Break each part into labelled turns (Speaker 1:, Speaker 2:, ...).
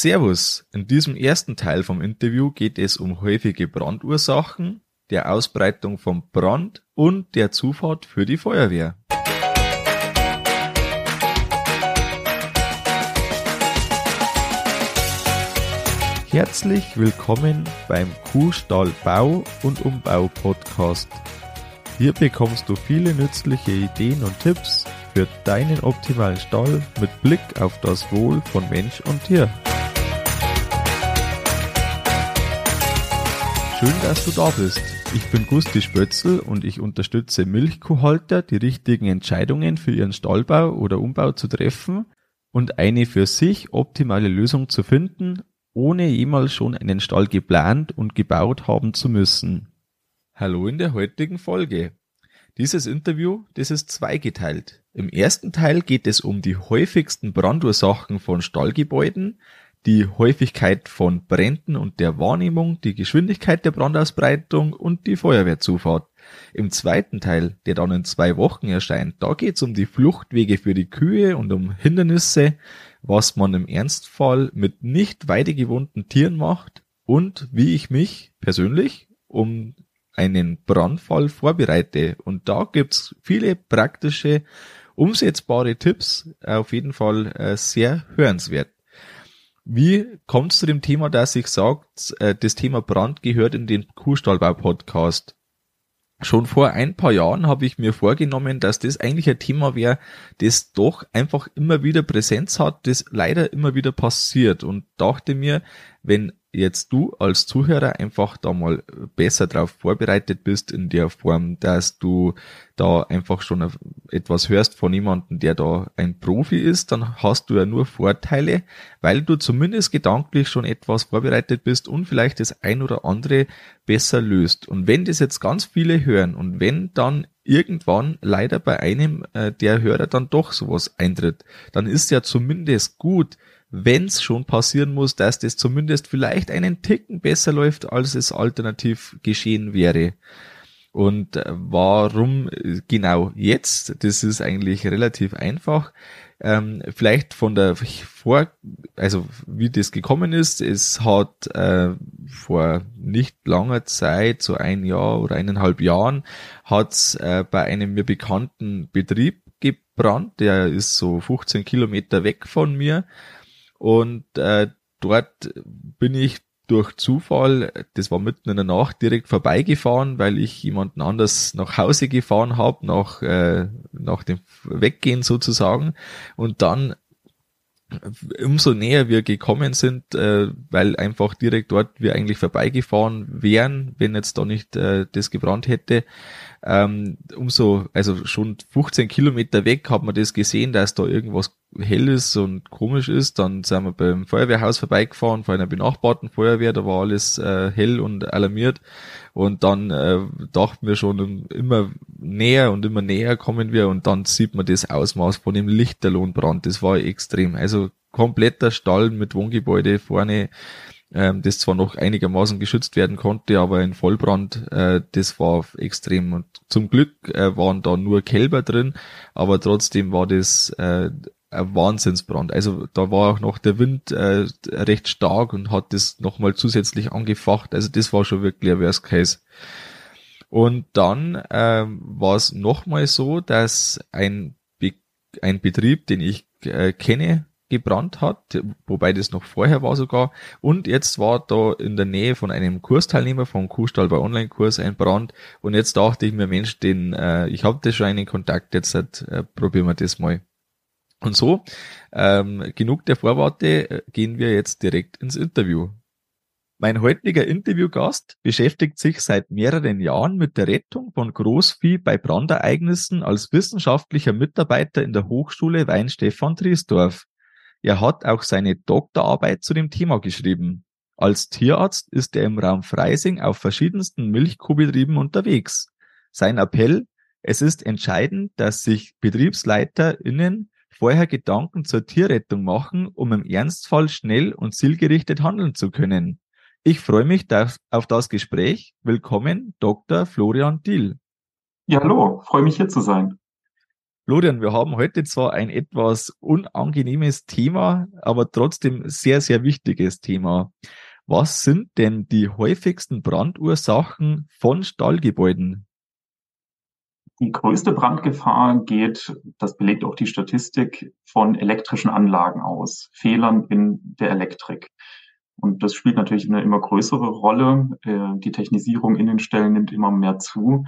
Speaker 1: Servus! In diesem ersten Teil vom Interview geht es um häufige Brandursachen, der Ausbreitung von Brand und der Zufahrt für die Feuerwehr. Herzlich willkommen beim Kuhstall Bau und Umbau Podcast. Hier bekommst du viele nützliche Ideen und Tipps für deinen optimalen Stall mit Blick auf das Wohl von Mensch und Tier. Schön, dass du da bist. Ich bin Gusti Spötzl und ich unterstütze Milchkuhhalter, die richtigen Entscheidungen für ihren Stallbau oder Umbau zu treffen und eine für sich optimale Lösung zu finden, ohne jemals schon einen Stall geplant und gebaut haben zu müssen. Hallo in der heutigen Folge. Dieses Interview, das ist zweigeteilt. Im ersten Teil geht es um die häufigsten Brandursachen von Stallgebäuden, die Häufigkeit von Bränden und der Wahrnehmung, die Geschwindigkeit der Brandausbreitung und die Feuerwehrzufahrt. Im zweiten Teil, der dann in zwei Wochen erscheint, da geht's um die Fluchtwege für die Kühe und um Hindernisse, was man im Ernstfall mit nicht weidegewohnten Tieren macht und wie ich mich persönlich um einen Brandfall vorbereite. Und da gibt's viele praktische, umsetzbare Tipps, auf jeden Fall äh, sehr hörenswert. Wie kommt es zu dem Thema, dass ich sagt, äh, das Thema Brand gehört in den Kuhstallbau-Podcast? Schon vor ein paar Jahren habe ich mir vorgenommen, dass das eigentlich ein Thema wäre, das doch einfach immer wieder Präsenz hat, das leider immer wieder passiert und dachte mir, wenn jetzt du als Zuhörer einfach da mal besser drauf vorbereitet bist in der Form, dass du da einfach schon etwas hörst von jemandem, der da ein Profi ist, dann hast du ja nur Vorteile, weil du zumindest gedanklich schon etwas vorbereitet bist und vielleicht das ein oder andere besser löst. Und wenn das jetzt ganz viele hören und wenn dann irgendwann leider bei einem äh, der Hörer dann doch sowas eintritt, dann ist ja zumindest gut, wenn es schon passieren muss, dass das zumindest vielleicht einen Ticken besser läuft, als es alternativ geschehen wäre. Und äh, warum äh, genau jetzt? Das ist eigentlich relativ einfach. Ähm, vielleicht von der vor, also wie das gekommen ist, es hat äh, vor nicht langer Zeit, so ein Jahr oder eineinhalb Jahren, hat es äh, bei einem mir bekannten Betrieb gebrannt, der ist so 15 Kilometer weg von mir und äh, dort bin ich durch Zufall, das war mitten in der Nacht, direkt vorbeigefahren, weil ich jemanden anders nach Hause gefahren habe, nach, äh, nach dem Weggehen sozusagen. Und dann umso näher wir gekommen sind, äh, weil einfach direkt dort wir eigentlich vorbeigefahren wären, wenn jetzt da nicht äh, das gebrannt hätte, ähm, umso, also schon 15 Kilometer weg hat man das gesehen, dass da irgendwas hell ist und komisch ist. Dann sind wir beim Feuerwehrhaus vorbeigefahren, vor einer benachbarten Feuerwehr, da war alles äh, hell und alarmiert. Und dann äh, dachten wir schon immer näher und immer näher kommen wir und dann sieht man das Ausmaß von dem Lichterlohnbrand. Das war extrem. Also kompletter Stall mit Wohngebäude vorne ähm, das zwar noch einigermaßen geschützt werden konnte, aber ein Vollbrand, äh, das war extrem. Und zum Glück äh, waren da nur Kälber drin, aber trotzdem war das äh, ein Wahnsinnsbrand. Also da war auch noch der Wind äh, recht stark und hat das nochmal zusätzlich angefacht. Also das war schon wirklich ein Worst Case. Und dann ähm, war es nochmal so, dass ein, Be ein Betrieb, den ich äh, kenne, gebrannt hat, wobei das noch vorher war sogar. Und jetzt war da in der Nähe von einem Kursteilnehmer vom Kuhstall bei Online-Kurs ein Brand. Und jetzt dachte ich mir, Mensch, den, äh, ich habe da schon einen Kontakt, jetzt äh, probieren wir das mal. Und so, ähm, genug der Vorworte, äh, gehen wir jetzt direkt ins Interview. Mein heutiger Interviewgast beschäftigt sich seit mehreren Jahren mit der Rettung von Großvieh bei Brandereignissen als wissenschaftlicher Mitarbeiter in der Hochschule Weinstefan Triesdorf. Er hat auch seine Doktorarbeit zu dem Thema geschrieben. Als Tierarzt ist er im Raum Freising auf verschiedensten Milchkuhbetrieben unterwegs. Sein Appell, es ist entscheidend, dass sich BetriebsleiterInnen vorher Gedanken zur Tierrettung machen, um im Ernstfall schnell und zielgerichtet handeln zu können. Ich freue mich auf das Gespräch. Willkommen, Dr. Florian Diel.
Speaker 2: Ja, hallo, freue mich hier zu sein.
Speaker 1: Florian, wir haben heute zwar ein etwas unangenehmes Thema, aber trotzdem sehr, sehr wichtiges Thema. Was sind denn die häufigsten Brandursachen von Stallgebäuden?
Speaker 2: Die größte Brandgefahr geht, das belegt auch die Statistik, von elektrischen Anlagen aus, Fehlern in der Elektrik. Und das spielt natürlich eine immer größere Rolle. Äh, die Technisierung in den Stellen nimmt immer mehr zu.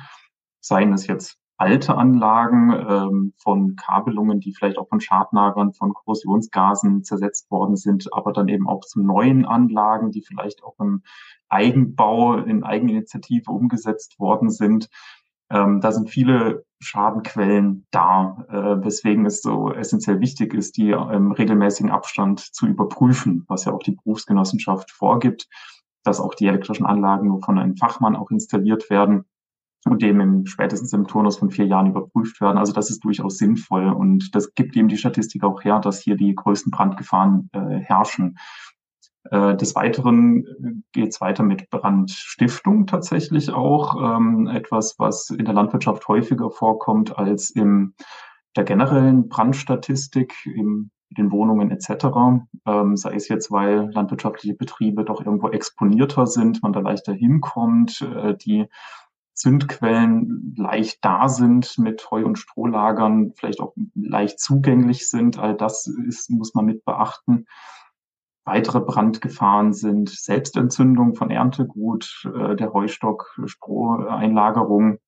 Speaker 2: Seien es jetzt alte Anlagen ähm, von Kabelungen, die vielleicht auch von Schadnagern, von Korrosionsgasen zersetzt worden sind, aber dann eben auch zu neuen Anlagen, die vielleicht auch im Eigenbau, in Eigeninitiative umgesetzt worden sind. Ähm, da sind viele Schadenquellen da, äh, weswegen es so essentiell wichtig ist, die im regelmäßigen Abstand zu überprüfen, was ja auch die Berufsgenossenschaft vorgibt, dass auch die elektrischen Anlagen nur von einem Fachmann auch installiert werden und dem im, spätestens im Turnus von vier Jahren überprüft werden. Also das ist durchaus sinnvoll und das gibt eben die Statistik auch her, dass hier die größten Brandgefahren äh, herrschen. Äh, des Weiteren äh, geht es weiter mit Brandstiftung tatsächlich auch, ähm, etwas, was in der Landwirtschaft häufiger vorkommt als in der generellen Brandstatistik, in den Wohnungen etc. Ähm, sei es jetzt, weil landwirtschaftliche Betriebe doch irgendwo exponierter sind, man da leichter hinkommt, äh, die Zündquellen leicht da sind, mit Heu- und Strohlagern vielleicht auch leicht zugänglich sind. All das ist, muss man mit beachten. Weitere Brandgefahren sind Selbstentzündung von Erntegut, äh, der Heustock, Stroheinlagerung,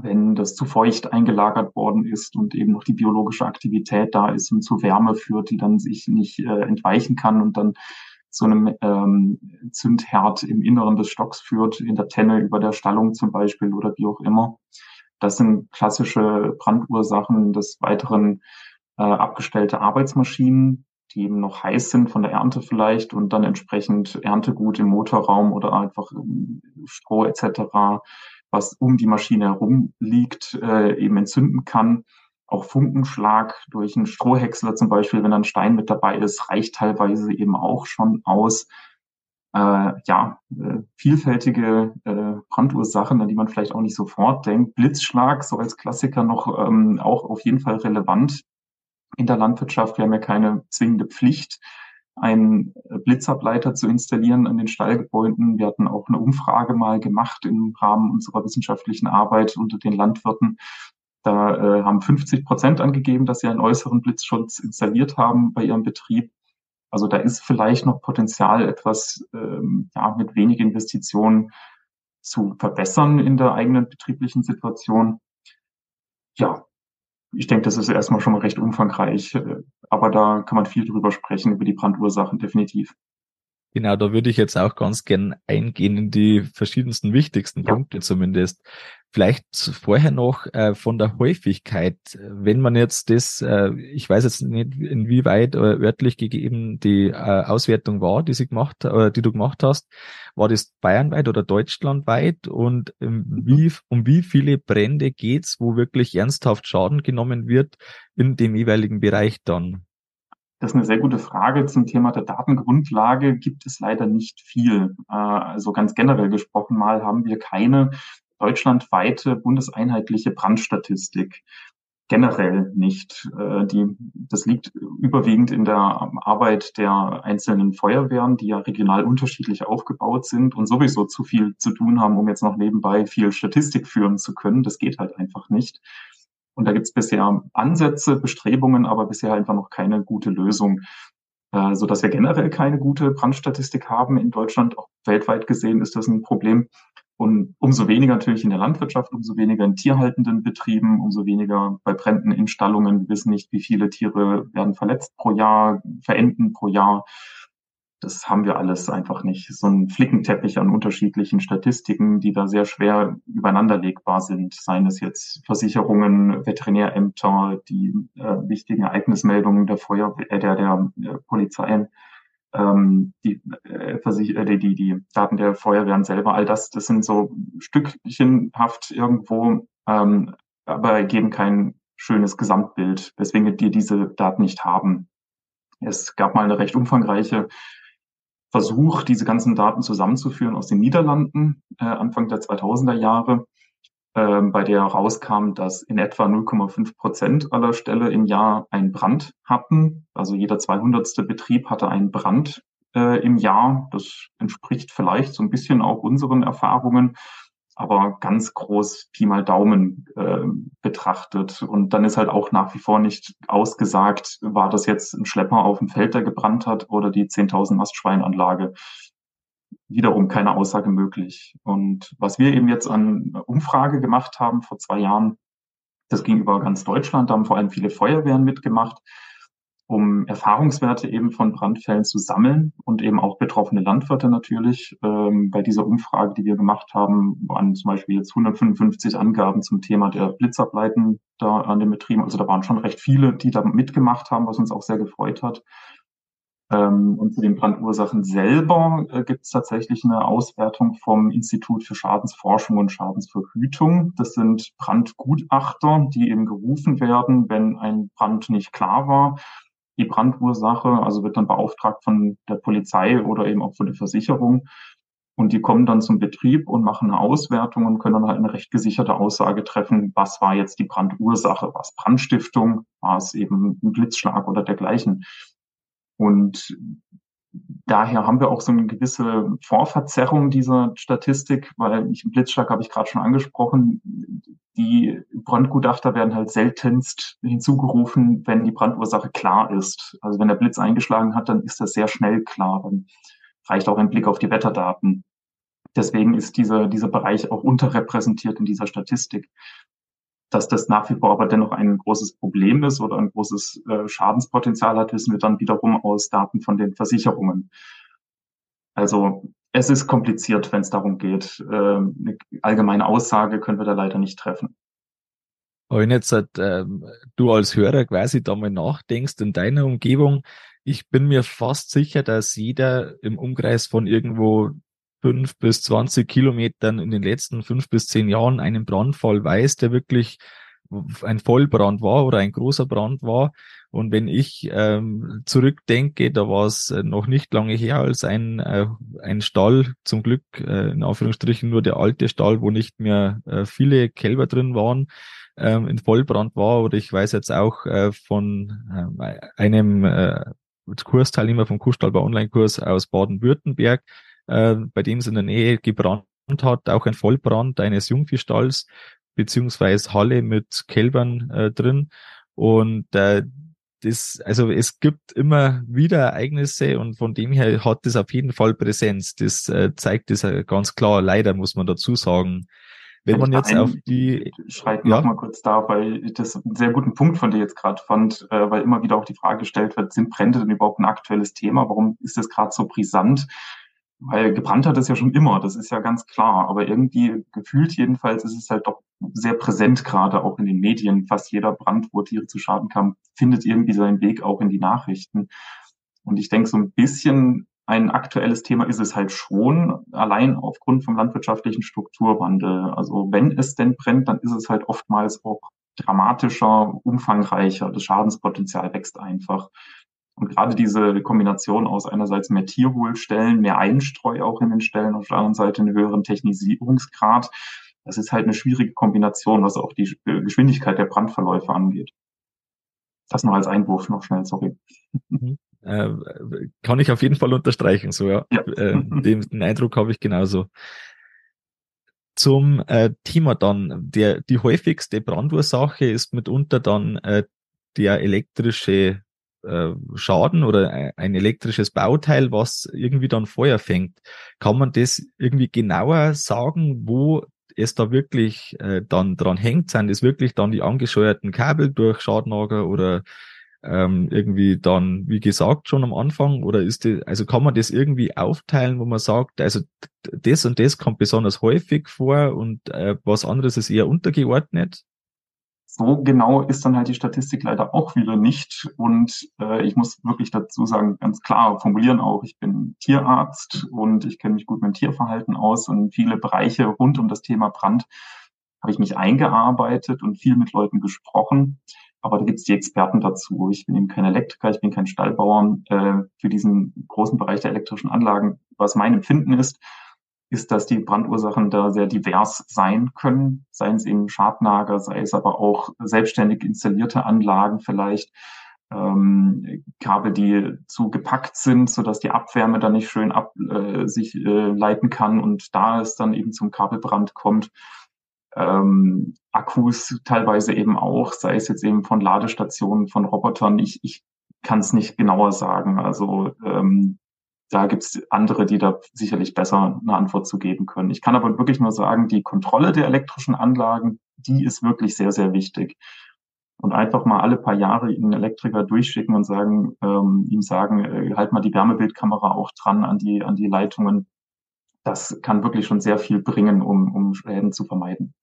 Speaker 2: wenn das zu feucht eingelagert worden ist und eben noch die biologische Aktivität da ist und zu Wärme führt, die dann sich nicht äh, entweichen kann und dann zu einem ähm, Zündherd im Inneren des Stocks führt, in der Tenne über der Stallung zum Beispiel oder wie auch immer. Das sind klassische Brandursachen. Des Weiteren äh, abgestellte Arbeitsmaschinen, die eben noch heiß sind von der Ernte vielleicht und dann entsprechend Erntegut im Motorraum oder einfach Stroh etc., was um die Maschine herum liegt, äh, eben entzünden kann. Auch Funkenschlag durch einen Strohhäcksler zum Beispiel, wenn ein Stein mit dabei ist, reicht teilweise eben auch schon aus. Äh, ja, äh, vielfältige äh, Brandursachen, an die man vielleicht auch nicht sofort denkt. Blitzschlag, so als Klassiker noch ähm, auch auf jeden Fall relevant in der Landwirtschaft. Wir haben ja keine zwingende Pflicht, einen Blitzableiter zu installieren an den Stallgebäuden. Wir hatten auch eine Umfrage mal gemacht im Rahmen unserer wissenschaftlichen Arbeit unter den Landwirten da äh, haben 50 Prozent angegeben, dass sie einen äußeren Blitzschutz installiert haben bei ihrem Betrieb. Also da ist vielleicht noch Potenzial, etwas ähm, ja, mit wenig Investitionen zu verbessern in der eigenen betrieblichen Situation. Ja, ich denke, das ist erstmal schon mal recht umfangreich, äh, aber da kann man viel drüber sprechen, über die Brandursachen definitiv.
Speaker 1: Genau, da würde ich jetzt auch ganz gern eingehen in die verschiedensten wichtigsten. Punkte zumindest. Vielleicht vorher noch äh, von der Häufigkeit. Wenn man jetzt das, äh, ich weiß jetzt nicht, inwieweit äh, örtlich gegeben die äh, Auswertung war, die sie gemacht, äh, die du gemacht hast, war das bayernweit oder deutschlandweit und ähm, wie, um wie viele Brände geht's, wo wirklich ernsthaft Schaden genommen wird in dem jeweiligen Bereich dann?
Speaker 2: Das ist eine sehr gute Frage. Zum Thema der Datengrundlage gibt es leider nicht viel. Äh, also ganz generell gesprochen mal haben wir keine deutschlandweite bundeseinheitliche Brandstatistik. Generell nicht. Äh, die, das liegt überwiegend in der Arbeit der einzelnen Feuerwehren, die ja regional unterschiedlich aufgebaut sind und sowieso zu viel zu tun haben, um jetzt noch nebenbei viel Statistik führen zu können. Das geht halt einfach nicht. Und da gibt es bisher Ansätze, Bestrebungen, aber bisher einfach noch keine gute Lösung. Äh, so dass wir generell keine gute Brandstatistik haben in Deutschland. Auch weltweit gesehen ist das ein Problem. Und umso weniger natürlich in der Landwirtschaft, umso weniger in tierhaltenden Betrieben, umso weniger bei Bränden in Stallungen. Wir wissen nicht, wie viele Tiere werden verletzt pro Jahr, verenden pro Jahr. Das haben wir alles einfach nicht. So ein Flickenteppich an unterschiedlichen Statistiken, die da sehr schwer übereinanderlegbar sind. Seien es jetzt Versicherungen, Veterinärämter, die äh, wichtigen Ereignismeldungen der Feuerwehr, äh, der, der äh, Polizei, ähm, die, äh, äh, die, die, die Daten der Feuerwehren selber, all das, das sind so stückchenhaft irgendwo, ähm, aber geben kein schönes Gesamtbild, weswegen wir diese Daten nicht haben. Es gab mal eine recht umfangreiche Versuch, diese ganzen Daten zusammenzuführen aus den Niederlanden, äh, Anfang der 2000er Jahre. äh, bei der rauskam, dass in etwa 0,5 Prozent aller Ställe im Jahr einen Brand hatten. Also jeder 200. Betrieb hatte einen Brand äh, im Jahr. Das entspricht vielleicht so ein bisschen auch unseren Erfahrungen aber ganz groß Pi mal Daumen äh, betrachtet. Und dann ist halt auch nach wie vor nicht ausgesagt, war das jetzt ein Schlepper auf dem Feld, der gebrannt hat oder die 10.000 Mastschweinanlage. Wiederum keine Aussage möglich. Und was wir eben jetzt an Umfrage gemacht haben vor zwei Jahren, das ging über ganz Deutschland, da haben vor allem viele Feuerwehren mitgemacht um Erfahrungswerte eben von Brandfällen zu sammeln und eben auch betroffene Landwirte natürlich. Ähm, bei dieser Umfrage, die wir gemacht haben, waren zum Beispiel jetzt 155 Angaben zum Thema der Blitzableiten da an den Betrieben. Also da waren schon recht viele, die da mitgemacht haben, was uns auch sehr gefreut hat. Ähm, und zu den Brandursachen selber äh, gibt es tatsächlich eine Auswertung vom Institut für Schadensforschung und Schadensverhütung. Das sind Brandgutachter, die eben gerufen werden, wenn ein Brand nicht klar war die Brandursache, also wird dann beauftragt von der Polizei oder eben auch von der Versicherung. Und die kommen dann zum Betrieb und machen eine Auswertung und können dann halt eine recht gesicherte Aussage treffen, was war jetzt die Brandursache, was Brandstiftung, war es eben ein Blitzschlag oder dergleichen. Und daher haben wir auch so eine gewisse Vorverzerrung dieser Statistik, weil ich, Blitzschlag habe ich gerade schon angesprochen. Die Brandgutachter werden halt seltenst hinzugerufen, wenn die Brandursache klar ist. Also wenn der Blitz eingeschlagen hat, dann ist das sehr schnell klar. Dann reicht auch ein Blick auf die Wetterdaten. Deswegen ist dieser, dieser Bereich auch unterrepräsentiert in dieser Statistik dass das nach wie vor aber dennoch ein großes Problem ist oder ein großes äh, Schadenspotenzial hat, wissen wir dann wiederum aus Daten von den Versicherungen. Also es ist kompliziert, wenn es darum geht. Äh, eine allgemeine Aussage können wir da leider nicht treffen.
Speaker 1: wenn jetzt äh, du als Hörer quasi da mal nachdenkst in deiner Umgebung, ich bin mir fast sicher, dass jeder im Umkreis von irgendwo fünf bis zwanzig Kilometern in den letzten fünf bis zehn Jahren einen Brandfall weiß, der wirklich ein Vollbrand war oder ein großer Brand war. Und wenn ich ähm, zurückdenke, da war es äh, noch nicht lange her, als ein, äh, ein Stall, zum Glück äh, in Anführungsstrichen nur der alte Stall, wo nicht mehr äh, viele Kälber drin waren, ähm, in Vollbrand war. Oder ich weiß jetzt auch äh, von äh, einem äh, Kursteilnehmer vom Kuhstallbau Online-Kurs aus Baden-Württemberg, äh, bei dem es in der Nähe gebrannt hat, auch ein Vollbrand eines Jungviehstalls beziehungsweise Halle mit Kälbern äh, drin. Und äh, das, also es gibt immer wieder Ereignisse und von dem her hat das auf jeden Fall Präsenz. Das äh, zeigt äh, ganz klar. Leider muss man dazu sagen. Wenn man jetzt auf die
Speaker 2: schreiten ja. mal kurz da, weil ich das einen sehr guten Punkt von dir jetzt gerade fand, äh, weil immer wieder auch die Frage gestellt wird, sind Brände denn überhaupt ein aktuelles Thema? Warum ist das gerade so brisant? Weil gebrannt hat es ja schon immer, das ist ja ganz klar. Aber irgendwie gefühlt jedenfalls ist es halt doch sehr präsent, gerade auch in den Medien. Fast jeder Brand, wo Tiere zu Schaden kamen, findet irgendwie seinen Weg auch in die Nachrichten. Und ich denke, so ein bisschen ein aktuelles Thema ist es halt schon, allein aufgrund vom landwirtschaftlichen Strukturwandel. Also wenn es denn brennt, dann ist es halt oftmals auch dramatischer, umfangreicher. Das Schadenspotenzial wächst einfach. Und gerade diese Kombination aus einerseits mehr Tierwohlstellen, mehr Einstreu auch in den Stellen, auf der anderen Seite einen höheren Technisierungsgrad, das ist halt eine schwierige Kombination, was auch die Geschwindigkeit der Brandverläufe angeht. Das noch als Einwurf noch schnell, sorry.
Speaker 1: Mhm. Äh, kann ich auf jeden Fall unterstreichen, so ja. ja. Äh, den, den Eindruck habe ich genauso. Zum äh, Thema dann, der, die häufigste Brandursache ist mitunter dann äh, der elektrische äh, Schaden oder ein elektrisches Bauteil, was irgendwie dann Feuer fängt. Kann man das irgendwie genauer sagen, wo es da wirklich äh, dann dran hängt? Sind es wirklich dann die angescheuerten Kabel durch Schadnager oder ähm, irgendwie dann, wie gesagt, schon am Anfang? Oder ist das, also kann man das irgendwie aufteilen, wo man sagt, also das und das kommt besonders häufig vor und äh, was anderes ist eher untergeordnet?
Speaker 2: So genau ist dann halt die Statistik leider auch wieder nicht. Und äh, ich muss wirklich dazu sagen, ganz klar formulieren auch, ich bin Tierarzt und ich kenne mich gut mit Tierverhalten aus und viele Bereiche rund um das Thema Brand habe ich mich eingearbeitet und viel mit Leuten gesprochen. Aber da gibt es die Experten dazu. Ich bin eben kein Elektriker, ich bin kein Stallbauer äh, für diesen großen Bereich der elektrischen Anlagen. Was mein Empfinden ist, ist, dass die Brandursachen da sehr divers sein können, seien es eben Schadnager, sei es aber auch selbstständig installierte Anlagen vielleicht, ähm, Kabel, die zu gepackt sind, so dass die Abwärme dann nicht schön ab, äh, sich äh, leiten kann und da es dann eben zum Kabelbrand kommt. Ähm, Akkus teilweise eben auch, sei es jetzt eben von Ladestationen, von Robotern. Ich, ich kann es nicht genauer sagen. Also ähm, da gibt es andere, die da sicherlich besser eine Antwort zu geben können. Ich kann aber wirklich nur sagen, die Kontrolle der elektrischen Anlagen, die ist wirklich sehr, sehr wichtig. Und einfach mal alle paar Jahre einen Elektriker durchschicken und sagen, ähm, ihm sagen, äh, halt mal die Wärmebildkamera auch dran an die, an die Leitungen. Das kann wirklich schon sehr viel bringen, um, um Schäden zu vermeiden.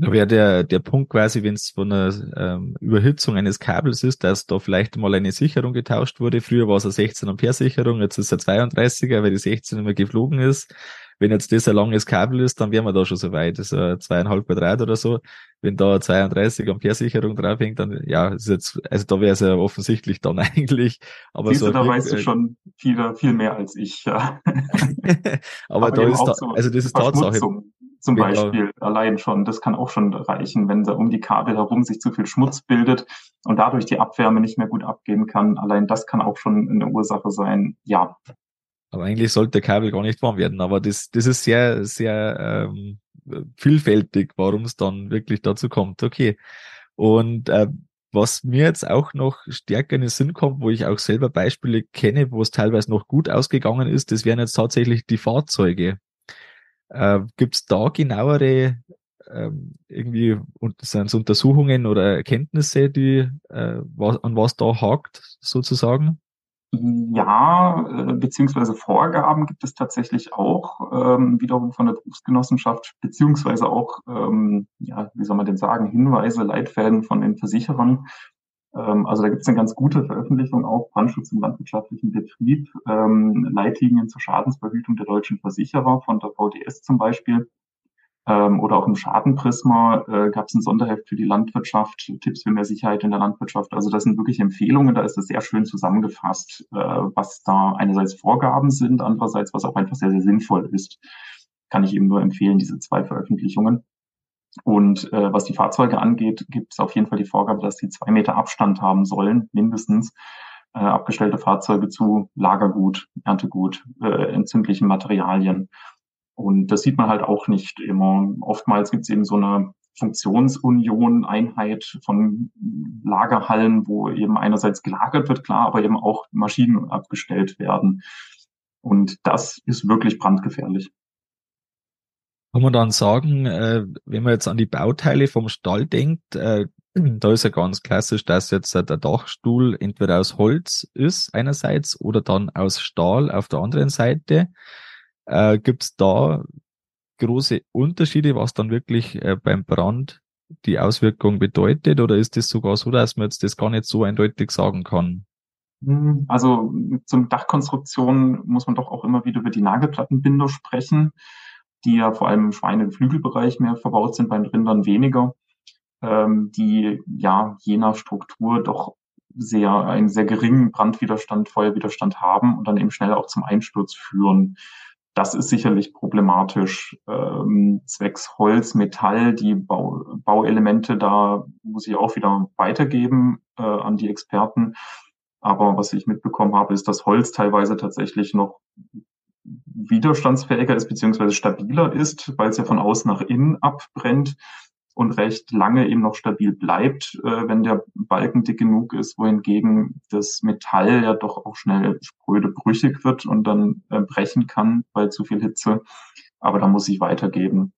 Speaker 1: Da wäre der, der Punkt quasi, wenn es von einer ähm, Überhitzung eines Kabels ist, dass da vielleicht mal eine Sicherung getauscht wurde. Früher war es eine 16 Ampere Sicherung, jetzt ist es eine 32er, weil die 16 immer geflogen ist. Wenn jetzt das ein langes Kabel ist, dann wären wir da schon so weit. Das ist ein zweieinhalb Quadrat oder so. Wenn da 32 Ampere Sicherung draufhängt, dann ja, ist jetzt, also da wäre es ja offensichtlich dann eigentlich.
Speaker 2: Aber Siehst so du, da weißt du äh, schon viel, viel mehr als ich. Ja.
Speaker 1: aber, aber da ist da, so also das ist Tatsache
Speaker 2: zum genau. Beispiel allein schon. Das kann auch schon reichen, wenn da um die Kabel herum sich zu viel Schmutz bildet und dadurch die Abwärme nicht mehr gut abgehen kann. Allein das kann auch schon eine Ursache sein. Ja.
Speaker 1: Aber eigentlich sollte der Kabel gar nicht warm werden. Aber das, das ist sehr, sehr ähm, vielfältig, warum es dann wirklich dazu kommt. Okay. Und äh, was mir jetzt auch noch stärker in den Sinn kommt, wo ich auch selber Beispiele kenne, wo es teilweise noch gut ausgegangen ist, das wären jetzt tatsächlich die Fahrzeuge. Äh, Gibt es da genauere ähm, irgendwie sind Untersuchungen oder Erkenntnisse, die äh, was, an was da hakt sozusagen?
Speaker 2: Ja, äh, beziehungsweise Vorgaben gibt es tatsächlich auch, ähm, wiederum von der Berufsgenossenschaft, beziehungsweise auch, ähm, ja, wie soll man denn sagen, Hinweise, Leitfäden von den Versicherern, ähm, also da gibt es eine ganz gute Veröffentlichung auch, Brandschutz im landwirtschaftlichen Betrieb, ähm, Leitlinien zur Schadensverhütung der deutschen Versicherer von der VDS zum Beispiel. Ähm, oder auch im Schadenprisma äh, gab es ein Sonderheft für die Landwirtschaft, Tipps für mehr Sicherheit in der Landwirtschaft. Also das sind wirklich Empfehlungen, da ist es sehr schön zusammengefasst, äh, was da einerseits Vorgaben sind, andererseits was auch einfach sehr, sehr sinnvoll ist. Kann ich eben nur empfehlen, diese zwei Veröffentlichungen. Und äh, was die Fahrzeuge angeht, gibt es auf jeden Fall die Vorgabe, dass sie zwei Meter Abstand haben sollen, mindestens äh, abgestellte Fahrzeuge zu Lagergut, Erntegut, äh, entzündlichen Materialien. Und das sieht man halt auch nicht immer. Oftmals gibt es eben so eine Funktionsunion, Einheit von Lagerhallen, wo eben einerseits gelagert wird, klar, aber eben auch Maschinen abgestellt werden. Und das ist wirklich brandgefährlich.
Speaker 1: Kann man dann sagen, äh, wenn man jetzt an die Bauteile vom Stall denkt, äh, da ist ja ganz klassisch, dass jetzt der Dachstuhl entweder aus Holz ist einerseits oder dann aus Stahl auf der anderen Seite. Äh, Gibt es da große Unterschiede, was dann wirklich äh, beim Brand die Auswirkung bedeutet? Oder ist es sogar so, dass man jetzt das gar nicht so eindeutig sagen kann?
Speaker 2: Hm, also zum Dachkonstruktion muss man doch auch immer wieder über die Nagelplattenbinder sprechen die ja vor allem im Schweine- und Flügelbereich mehr verbaut sind, beim Rindern weniger, ähm, die ja je nach Struktur doch sehr einen sehr geringen Brandwiderstand, Feuerwiderstand haben und dann eben schnell auch zum Einsturz führen. Das ist sicherlich problematisch. Ähm, zwecks Holz, Metall, die Bau, Bauelemente, da muss ich auch wieder weitergeben äh, an die Experten. Aber was ich mitbekommen habe, ist, dass Holz teilweise tatsächlich noch widerstandsfähiger ist beziehungsweise stabiler ist, weil es ja von außen nach innen abbrennt und recht lange eben noch stabil bleibt, äh, wenn der Balken dick genug ist, wohingegen das Metall ja doch auch schnell spröde brüchig wird und dann äh, brechen kann bei zu viel Hitze. Aber da muss ich weitergeben.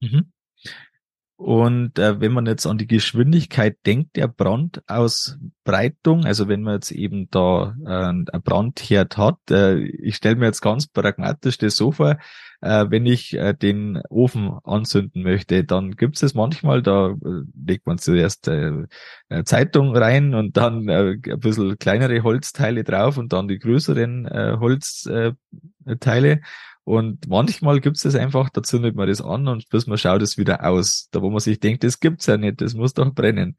Speaker 1: Mhm. Und äh, wenn man jetzt an die Geschwindigkeit denkt, der Brandausbreitung, also wenn man jetzt eben da äh, ein Brandherd hat, äh, ich stelle mir jetzt ganz pragmatisch das so vor, äh, wenn ich äh, den Ofen anzünden möchte, dann gibt es manchmal, da äh, legt man zuerst äh, Zeitung rein und dann äh, ein bisschen kleinere Holzteile drauf und dann die größeren äh, Holzteile. Und manchmal gibt es das einfach, da zündet man das an und bis man schaut es wieder aus. Da wo man sich denkt, das gibt's ja nicht, das muss doch brennen.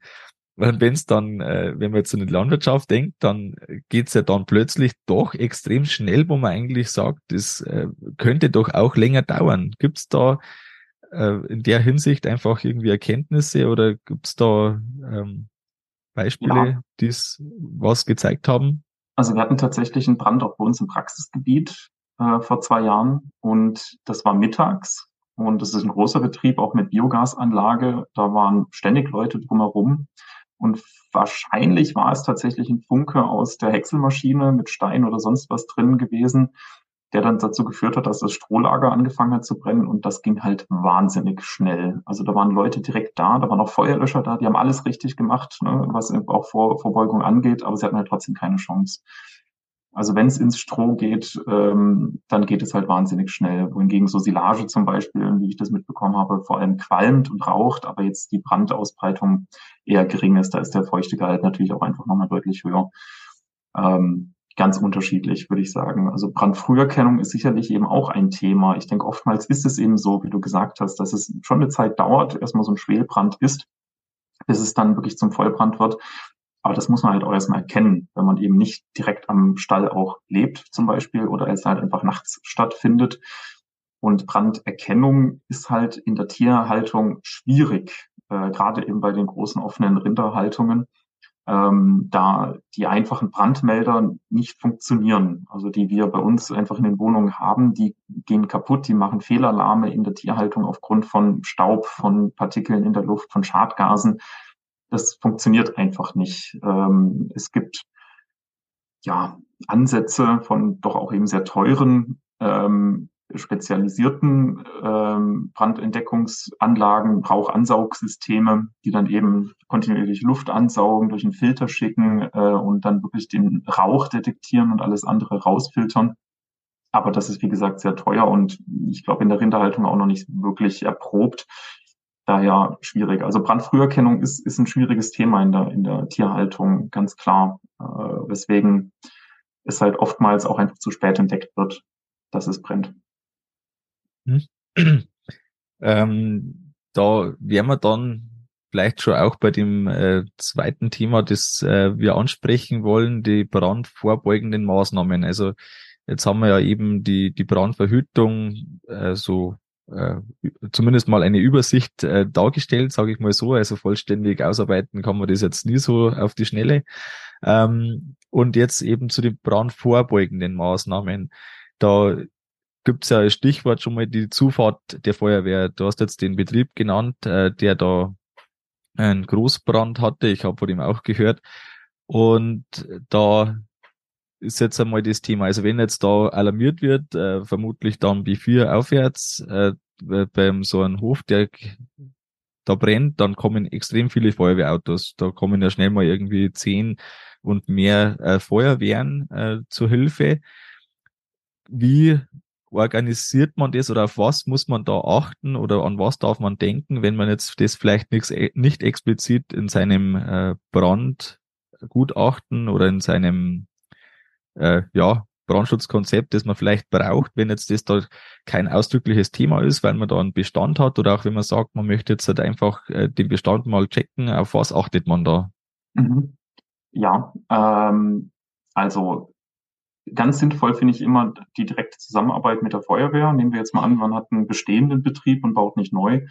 Speaker 1: wenn es dann, äh, wenn man jetzt in die Landwirtschaft denkt, dann geht's ja dann plötzlich doch extrem schnell, wo man eigentlich sagt, das äh, könnte doch auch länger dauern. Gibt's da äh, in der Hinsicht einfach irgendwie Erkenntnisse oder gibt's da ähm, Beispiele, ja. die was gezeigt haben?
Speaker 2: Also wir hatten tatsächlich einen Brand auch bei uns im Praxisgebiet äh, vor zwei Jahren und das war mittags und das ist ein großer Betrieb, auch mit Biogasanlage. Da waren ständig Leute drumherum. Und wahrscheinlich war es tatsächlich ein Funke aus der Häckselmaschine mit Stein oder sonst was drin gewesen, der dann dazu geführt hat, dass das Strohlager angefangen hat zu brennen und das ging halt wahnsinnig schnell. Also da waren Leute direkt da, da waren auch Feuerlöscher da, die haben alles richtig gemacht, ne, was auch Vor Vorbeugung angeht, aber sie hatten halt trotzdem keine Chance. Also wenn es ins Stroh geht, ähm, dann geht es halt wahnsinnig schnell. Wohingegen so Silage zum Beispiel, wie ich das mitbekommen habe, vor allem qualmt und raucht, aber jetzt die Brandausbreitung eher gering ist. Da ist der Feuchtegehalt natürlich auch einfach nochmal deutlich höher. Ähm, ganz unterschiedlich, würde ich sagen. Also Brandfrüherkennung ist sicherlich eben auch ein Thema. Ich denke, oftmals ist es eben so, wie du gesagt hast, dass es schon eine Zeit dauert, erstmal so ein Schwelbrand ist, bis es dann wirklich zum Vollbrand wird. Aber das muss man halt auch erstmal erkennen, wenn man eben nicht direkt am Stall auch lebt zum Beispiel oder es halt einfach nachts stattfindet. Und Branderkennung ist halt in der Tierhaltung schwierig, äh, gerade eben bei den großen offenen Rinderhaltungen, ähm, da die einfachen Brandmelder nicht funktionieren. Also die wir bei uns einfach in den Wohnungen haben, die gehen kaputt, die machen Fehlalarme in der Tierhaltung aufgrund von Staub, von Partikeln in der Luft, von Schadgasen das funktioniert einfach nicht. Ähm, es gibt ja Ansätze von doch auch eben sehr teuren ähm, spezialisierten ähm, Brandentdeckungsanlagen, Rauchansaugsysteme, die dann eben kontinuierlich Luft ansaugen, durch einen Filter schicken äh, und dann wirklich den Rauch detektieren und alles andere rausfiltern. Aber das ist, wie gesagt, sehr teuer und ich glaube in der Rinderhaltung auch noch nicht wirklich erprobt daher schwierig. Also Brandfrüherkennung ist, ist ein schwieriges Thema in der, in der Tierhaltung, ganz klar. Äh, weswegen es halt oftmals auch einfach zu spät entdeckt wird, dass es brennt.
Speaker 1: Hm. Ähm, da wären wir dann vielleicht schon auch bei dem äh, zweiten Thema, das äh, wir ansprechen wollen, die brandvorbeugenden Maßnahmen. Also jetzt haben wir ja eben die, die Brandverhütung äh, so äh, zumindest mal eine Übersicht äh, dargestellt, sage ich mal so. Also vollständig ausarbeiten kann man das jetzt nie so auf die Schnelle. Ähm, und jetzt eben zu den brandvorbeugenden Maßnahmen. Da gibt's ja ein Stichwort schon mal die Zufahrt der Feuerwehr. Du hast jetzt den Betrieb genannt, äh, der da einen Großbrand hatte. Ich habe von ihm auch gehört. Und da ist jetzt einmal das Thema. Also wenn jetzt da alarmiert wird, äh, vermutlich dann B4 aufwärts, äh, beim so einem Hof, der da brennt, dann kommen extrem viele Feuerwehrautos. Da kommen ja schnell mal irgendwie zehn und mehr äh, Feuerwehren äh, zur Hilfe. Wie organisiert man das oder auf was muss man da achten oder an was darf man denken, wenn man jetzt das vielleicht nicht, nicht explizit in seinem äh, Brandgutachten oder in seinem äh, ja, Brandschutzkonzept, das man vielleicht braucht, wenn jetzt das da kein ausdrückliches Thema ist, weil man da einen Bestand hat oder auch wenn man sagt, man möchte jetzt halt einfach äh, den Bestand mal checken, auf was achtet man da?
Speaker 2: Mhm. Ja, ähm, also ganz sinnvoll finde ich immer die direkte Zusammenarbeit mit der Feuerwehr. Nehmen wir jetzt mal an, man hat einen bestehenden Betrieb und baut nicht neu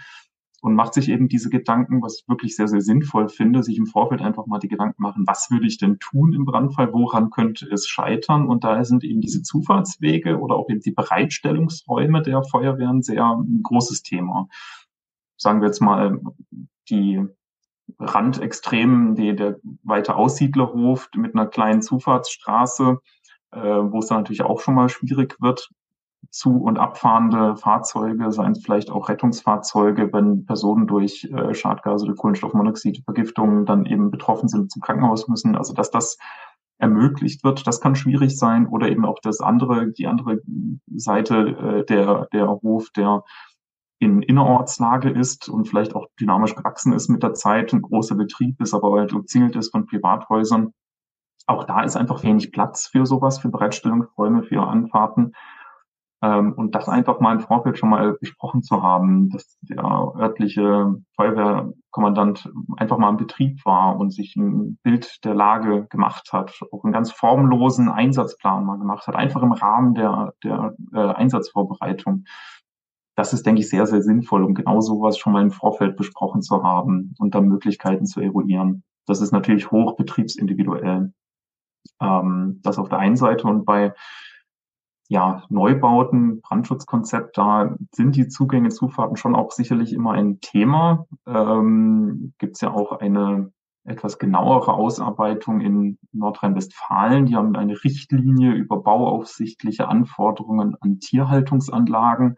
Speaker 2: und macht sich eben diese Gedanken, was ich wirklich sehr, sehr sinnvoll finde, sich im Vorfeld einfach mal die Gedanken machen, was würde ich denn tun im Brandfall, woran könnte es scheitern? Und da sind eben diese Zufahrtswege oder auch eben die Bereitstellungsräume der Feuerwehren sehr ein großes Thema. Sagen wir jetzt mal die Randextremen, die, der weite Aussiedlerhof mit einer kleinen Zufahrtsstraße, äh, wo es dann natürlich auch schon mal schwierig wird, zu- und abfahrende Fahrzeuge, seien es vielleicht auch Rettungsfahrzeuge, wenn Personen durch äh, Schadgase oder Kohlenstoffmonoxidvergiftungen dann eben betroffen sind, zum Krankenhaus müssen. Also dass das ermöglicht wird, das kann schwierig sein. Oder eben auch das andere, die andere Seite äh, der, der Hof, der in Innerortslage ist und vielleicht auch dynamisch gewachsen ist mit der Zeit, ein großer Betrieb ist, aber halt umzingelt ist von Privathäusern. Auch da ist einfach wenig Platz für sowas, für Bereitstellungsräume, für Anfahrten. Ähm, und das einfach mal im Vorfeld schon mal besprochen zu haben, dass der örtliche Feuerwehrkommandant einfach mal im Betrieb war und sich ein Bild der Lage gemacht hat, auch einen ganz formlosen Einsatzplan mal gemacht hat, einfach im Rahmen der, der äh, Einsatzvorbereitung. Das ist, denke ich, sehr, sehr sinnvoll, um genau sowas schon mal im Vorfeld besprochen zu haben und dann Möglichkeiten zu eruieren. Das ist natürlich hoch betriebsindividuell. Ähm, das auf der einen Seite und bei ja, Neubauten, Brandschutzkonzept, da sind die Zugänge, Zufahrten schon auch sicherlich immer ein Thema. Ähm, Gibt es ja auch eine etwas genauere Ausarbeitung in Nordrhein-Westfalen. Die haben eine Richtlinie über bauaufsichtliche Anforderungen an Tierhaltungsanlagen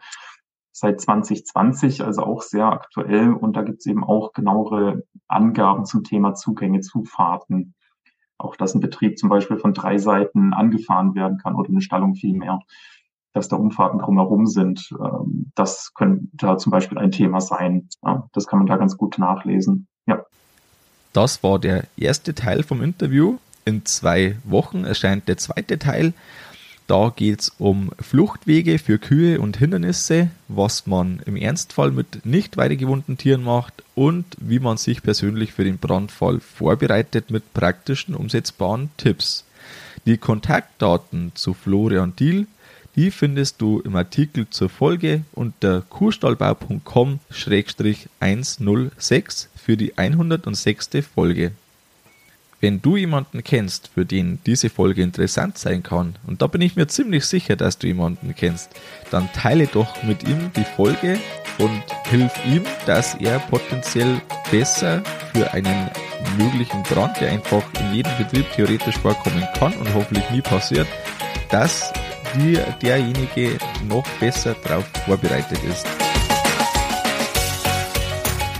Speaker 2: seit 2020, also auch sehr aktuell. Und da gibt es eben auch genauere Angaben zum Thema Zugänge, Zufahrten auch dass ein Betrieb zum Beispiel von drei Seiten angefahren werden kann oder eine Stallung viel mehr, dass da Umfahrten drumherum sind. Ähm, das könnte da zum Beispiel ein Thema sein. Das kann man da ganz gut nachlesen. Ja.
Speaker 1: Das war der erste Teil vom Interview. In zwei Wochen erscheint der zweite Teil. Da geht es um Fluchtwege für Kühe und Hindernisse, was man im Ernstfall mit nicht weitergewohnten Tieren macht und wie man sich persönlich für den Brandfall vorbereitet mit praktischen umsetzbaren Tipps. Die Kontaktdaten zu Florian Diel, die findest du im Artikel zur Folge unter kuhstallbau.com-106 für die 106. Folge. Wenn du jemanden kennst, für den diese Folge interessant sein kann, und da bin ich mir ziemlich sicher, dass du jemanden kennst, dann teile doch mit ihm die Folge und hilf ihm, dass er potenziell besser für einen möglichen Brand, der einfach in jedem Betrieb theoretisch vorkommen kann und hoffentlich nie passiert, dass dir derjenige noch besser darauf vorbereitet ist.